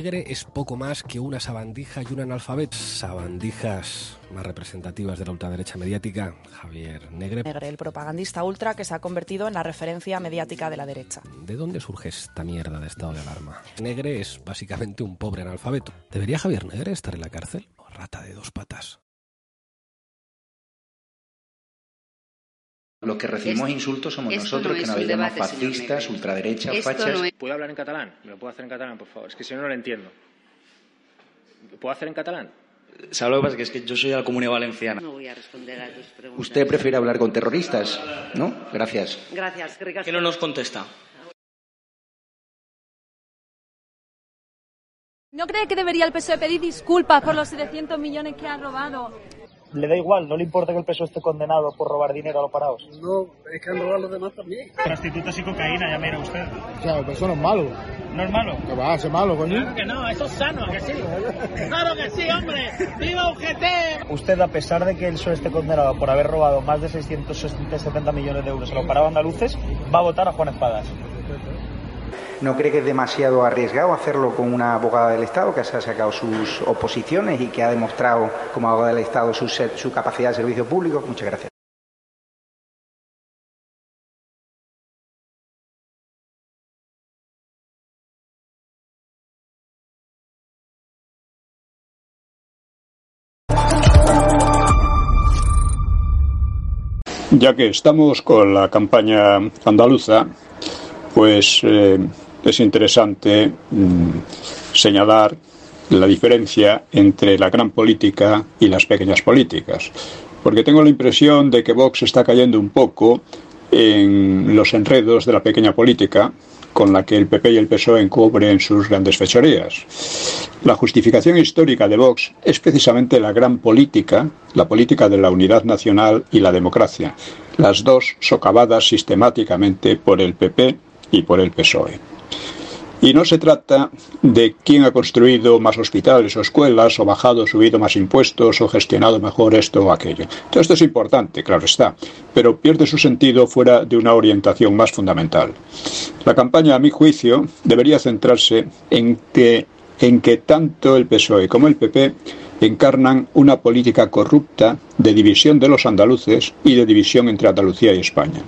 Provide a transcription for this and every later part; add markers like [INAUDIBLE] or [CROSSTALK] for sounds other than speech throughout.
Negre es poco más que una sabandija y un analfabeto. Sabandijas más representativas de la ultraderecha mediática, Javier Negre. Negre, el propagandista ultra que se ha convertido en la referencia mediática de la derecha. ¿De dónde surge esta mierda de estado de alarma? Negre es básicamente un pobre analfabeto. ¿Debería Javier Negre estar en la cárcel? O rata de dos patas. Los que recibimos Esto- insultos somos nosotros, no que nos señor fascistas, ultraderechas, fachas. no es- ¿Puedo hablar en catalán? ¿Me lo puedo hacer en catalán, por favor? Es que si no, no lo entiendo. ¿Puedo hacer en catalán? ¿Sabes lo que pasa? Que es que yo soy de la Comunidad Valenciana. No voy a responder a tus preguntas. Usted prefiere hablar con terroristas, ¿no? Gracias. Gracias, Ricas. ¿Qué no nos contesta? ¿No cree que debería el PSOE pedir disculpas por los 700 millones que ha robado? Le da igual, no le importa que el peso esté condenado por robar dinero a los parados. No, es que han robado los demás también. Prostitutas y cocaína, ya mira usted. Claro, pero eso no es malo. ¿No es malo? Que va a ser malo, coño. que no, eso es sano, ¿a que sí? ¡Claro que sí, hombre! ¡Viva UGT! Usted, a pesar de que el PSOE esté condenado por haber robado más de 670 millones de euros a los parados andaluces, va a votar a Juan Espadas. ¿No cree que es demasiado arriesgado hacerlo con una abogada del Estado que se ha sacado sus oposiciones y que ha demostrado como abogada del Estado su, su capacidad de servicio público? Muchas gracias. Ya que estamos con la campaña andaluza, pues eh, es interesante mm, señalar la diferencia entre la gran política y las pequeñas políticas. Porque tengo la impresión de que Vox está cayendo un poco en los enredos de la pequeña política con la que el PP y el PSOE encubren sus grandes fechorías. La justificación histórica de Vox es precisamente la gran política, la política de la unidad nacional y la democracia, las dos socavadas sistemáticamente por el PP y por el PSOE. Y no se trata de quién ha construido más hospitales o escuelas, o bajado subido más impuestos, o gestionado mejor esto o aquello. Todo esto es importante, claro está, pero pierde su sentido fuera de una orientación más fundamental. La campaña, a mi juicio, debería centrarse en que, en que tanto el PSOE como el PP encarnan una política corrupta de división de los andaluces y de división entre Andalucía y España.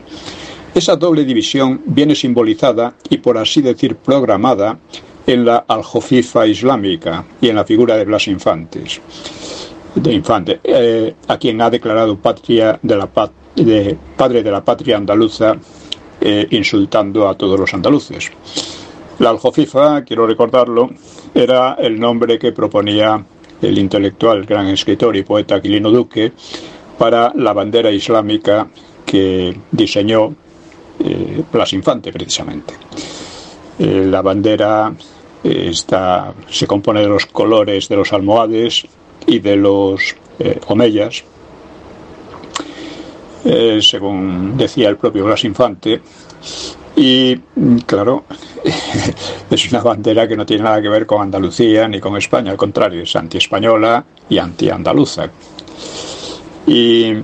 Esa doble división viene simbolizada y, por así decir, programada en la aljofifa islámica y en la figura de Blas Infantes, de Infante, eh, a quien ha declarado patria de la padre de la patria andaluza, eh, insultando a todos los andaluces. La aljofifa, quiero recordarlo, era el nombre que proponía el intelectual, gran escritor y poeta Aquilino Duque para la bandera islámica que diseñó eh, Blas Infante, precisamente. Eh, la bandera eh, está, se compone de los colores de los almohades y de los eh, omeyas, según decía el propio Blas Infante. Y mm, claro, [LAUGHS] es una bandera que no tiene nada que ver con Andalucía ni con España, al contrario, es anti-española y anti-andaluza. Y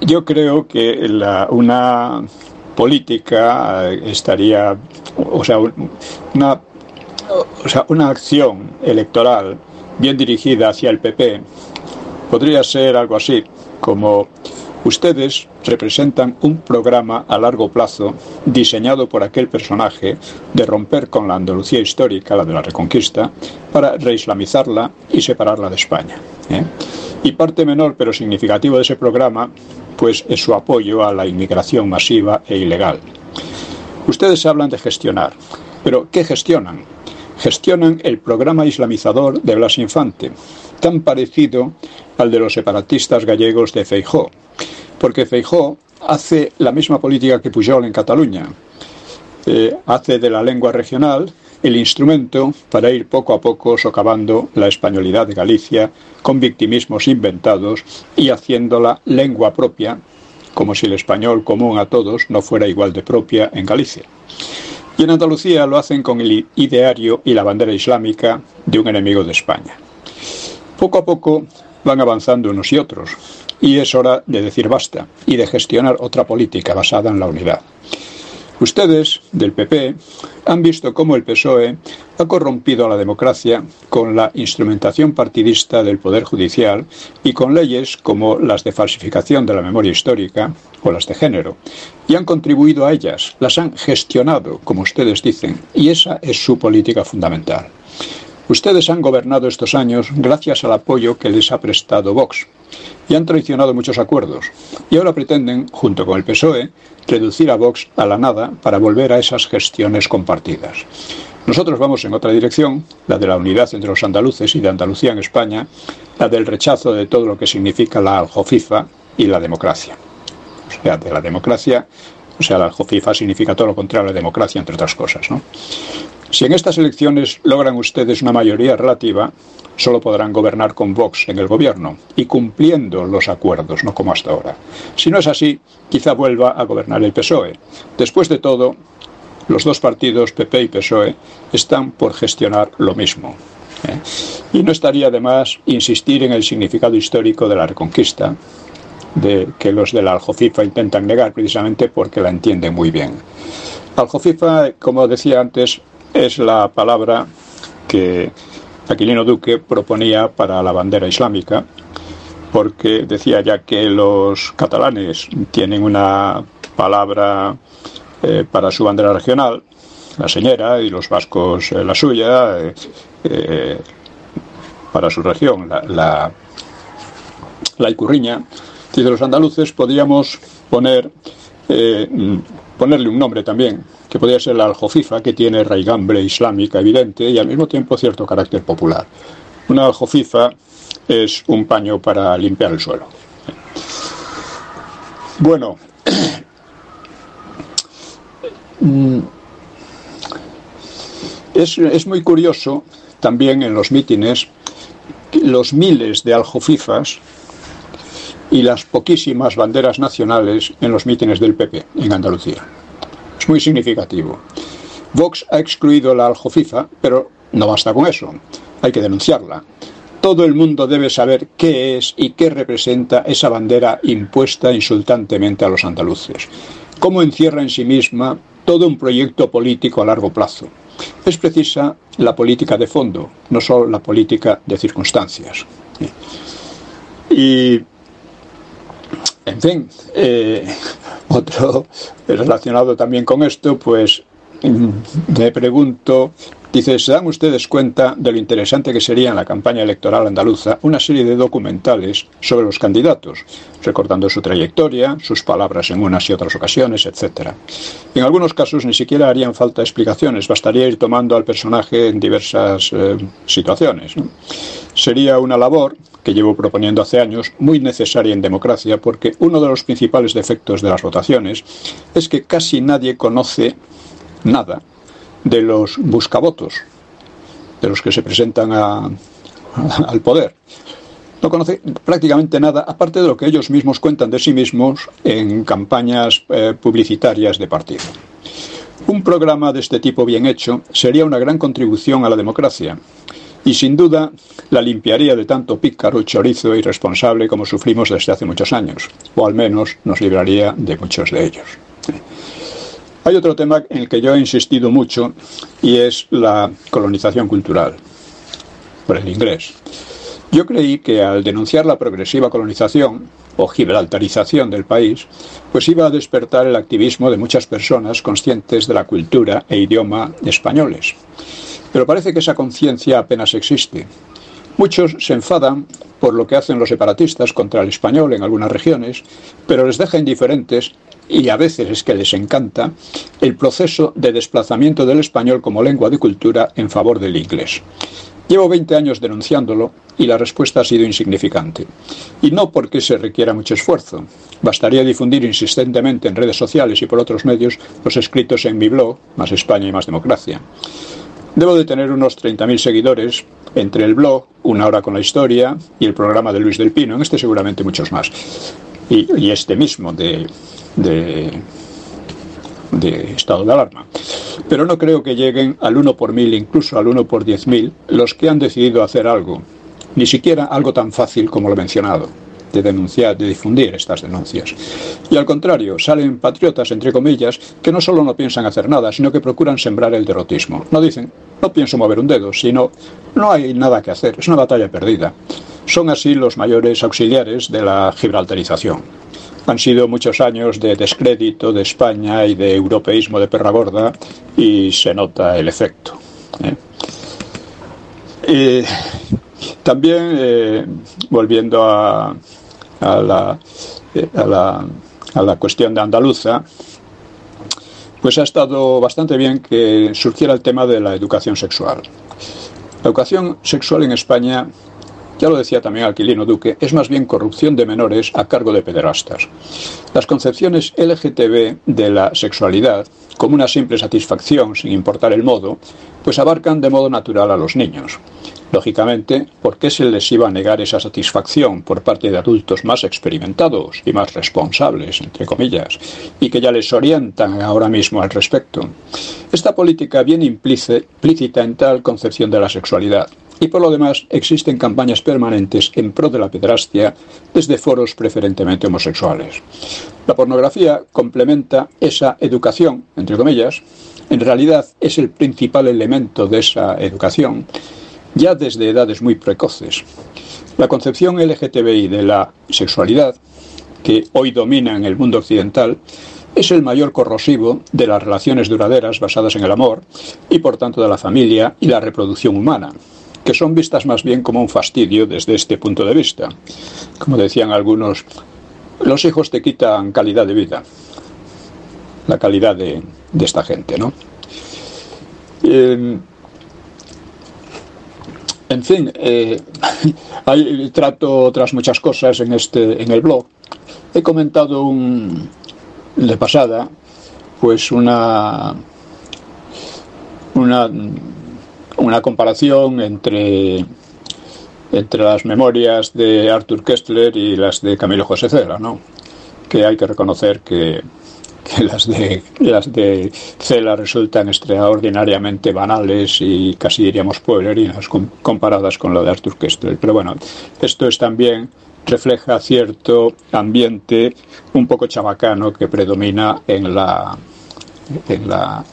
Yo creo que la- una política eh, estaría, o sea, un- una, o sea, una acción electoral bien dirigida hacia el PP podría ser algo así, como ustedes representan un programa a largo plazo diseñado por aquel personaje de romper con la Andalucía histórica, la de la Reconquista, para reislamizarla y separarla de España. ¿eh? Y parte menor pero significativo de ese programa, pues es su apoyo a la inmigración masiva e ilegal. Ustedes hablan de gestionar, pero ¿qué gestionan? Gestionan el programa islamizador de Blas Infante, tan parecido al de los separatistas gallegos de Feijó, porque Feijó hace la misma política que Pujol en Cataluña. Eh, hace de la lengua regional el instrumento para ir poco a poco socavando la españolidad de Galicia con victimismos inventados y haciéndola lengua propia, como si el español común a todos no fuera igual de propia en Galicia. Y en Andalucía lo hacen con el ideario y la bandera islámica de un enemigo de España. Poco a poco van avanzando unos y otros, y es hora de decir basta y de gestionar otra política basada en la unidad. Ustedes, del PP, han visto cómo el PSOE ha corrompido a la democracia con la instrumentación partidista del Poder Judicial y con leyes como las de falsificación de la memoria histórica o las de género, y han contribuido a ellas, las han gestionado, como ustedes dicen, y esa es su política fundamental. Ustedes han gobernado estos años gracias al apoyo que les ha prestado Vox y han traicionado muchos acuerdos. Y ahora pretenden, junto con el PSOE, reducir a Vox a la nada para volver a esas gestiones compartidas. Nosotros vamos en otra dirección, la de la unidad entre los andaluces y de Andalucía en España, la del rechazo de todo lo que significa la aljofifa y la democracia. O sea, de la democracia, o sea, la aljofifa significa todo lo contrario a la democracia, entre otras cosas. ¿no? Si en estas elecciones logran ustedes una mayoría relativa, solo podrán gobernar con Vox en el gobierno y cumpliendo los acuerdos, no como hasta ahora. Si no es así, quizá vuelva a gobernar el PSOE. Después de todo, los dos partidos, PP y PSOE, están por gestionar lo mismo. ¿eh? Y no estaría de más insistir en el significado histórico de la reconquista, de que los de la Aljofifa intentan negar precisamente porque la entienden muy bien. Aljofifa, como decía antes, es la palabra que Aquilino Duque proponía para la bandera islámica, porque decía ya que los catalanes tienen una palabra eh, para su bandera regional, la señera, y los vascos eh, la suya, eh, para su región, la, la, la icurriña. De los andaluces podríamos poner, ponerle un nombre también, que podría ser la aljofifa, que tiene raigambre islámica evidente y al mismo tiempo cierto carácter popular. Una aljofifa es un paño para limpiar el suelo. Bueno, es, es muy curioso también en los mítines los miles de aljofifas y las poquísimas banderas nacionales en los mítines del PP en Andalucía. Es muy significativo. Vox ha excluido la aljofifa, pero no basta con eso. Hay que denunciarla. Todo el mundo debe saber qué es y qué representa esa bandera impuesta insultantemente a los andaluces. Cómo encierra en sí misma todo un proyecto político a largo plazo. Es precisa la política de fondo, no solo la política de circunstancias. Y en fin, eh, otro [LAUGHS] relacionado también con esto, pues me pregunto, dice, ¿se dan ustedes cuenta de lo interesante que sería en la campaña electoral andaluza una serie de documentales sobre los candidatos, recordando su trayectoria, sus palabras en unas y otras ocasiones, etcétera? En algunos casos ni siquiera harían falta explicaciones, bastaría ir tomando al personaje en diversas eh, situaciones. Sería una labor que llevo proponiendo hace años, muy necesaria en democracia, porque uno de los principales defectos de las votaciones es que casi nadie conoce nada de los buscavotos, de los que se presentan [LAUGHS] al poder. No conoce prácticamente nada, aparte de lo que ellos mismos cuentan de sí mismos en campañas eh, publicitarias de partido. Un programa de este tipo bien hecho sería una gran contribución a la democracia y sin duda la limpiaría de tanto pícaro, chorizo e irresponsable como sufrimos desde hace muchos años, o al menos nos libraría de muchos de ellos. Hay otro tema en el que yo he insistido mucho y es la colonización cultural por el inglés. Yo creí que al denunciar la progresiva colonización o gibraltarización del país, pues iba a despertar el activismo de muchas personas conscientes de la cultura e idioma españoles. Pero parece que esa conciencia apenas existe. Muchos se enfadan por lo que hacen los separatistas contra el español en algunas regiones, pero les deja indiferentes y a veces es que les encanta el proceso de desplazamiento del español como lengua de cultura en favor del inglés. Llevo 20 años denunciándolo y la respuesta ha sido insignificante. Y no porque se requiera mucho esfuerzo. Bastaría difundir insistentemente en redes sociales y por otros medios los escritos en mi blog, Más España y Más Democracia. Debo de tener unos 30.000 seguidores entre el blog, Una hora con la historia, y el programa de Luis del Pino, en este seguramente muchos más. Y, y este mismo de, de, estado de alarma. Pero no creo que lleguen al 1 por mil, incluso al 1 por 10.000, los que han decidido hacer algo, ni siquiera algo tan fácil como lo mencionado, de denunciar, de difundir estas denuncias. Y al contrario, salen patriotas, entre comillas, que no solo no piensan hacer nada, sino que procuran sembrar el derrotismo. No dicen, no pienso mover un dedo, sino, no hay nada que hacer, es una batalla perdida. Son así los mayores auxiliares de la gibraltarización. Han sido muchos años de descrédito de España y de europeísmo de perra gorda y se nota el efecto. ¿eh? También, eh, volviendo a, a, la, eh, a, la, a la cuestión de Andaluza, pues ha estado bastante bien que surgiera el tema de la educación sexual. La educación sexual en España ya lo decía también Alquilino Duque, es más bien corrupción de menores a cargo de pederastas. Las concepciones LGTB de la sexualidad, como una simple satisfacción sin importar el modo, pues abarcan de modo natural a los niños. Lógicamente, ¿por qué se les iba a negar esa satisfacción por parte de adultos más experimentados y más responsables, entre comillas, y que ya les orientan ahora mismo al respecto? Esta política viene implícita en tal concepción de la sexualidad, y por lo demás existen campañas permanentes en pro de la pedrastia desde foros preferentemente homosexuales. La pornografía complementa esa educación, entre comillas, en realidad es el principal elemento de esa educación, ya desde edades muy precoces. La concepción LGTBI de la sexualidad, que hoy domina en el mundo occidental, es el mayor corrosivo de las relaciones duraderas basadas en el amor y por tanto de la familia y la reproducción humana, que son vistas más bien como un fastidio desde este punto de vista. Como decían algunos, los hijos te quitan calidad de vida, la calidad de, de esta gente, ¿no? Eh, en fin, eh, [LAUGHS] hay, trato otras muchas cosas en este en el blog. He comentado un de pasada, pues una una una comparación entre, entre las memorias de Arthur Kessler y las de Camilo José Cela, ¿no? que hay que reconocer que, que las, de, las de Cela resultan extraordinariamente banales y casi diríamos pueblerinas comparadas con la de Arthur Kessler. Pero bueno, esto es también refleja cierto ambiente un poco chabacano que predomina en la, en la,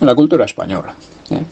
en la cultura española. ¿eh?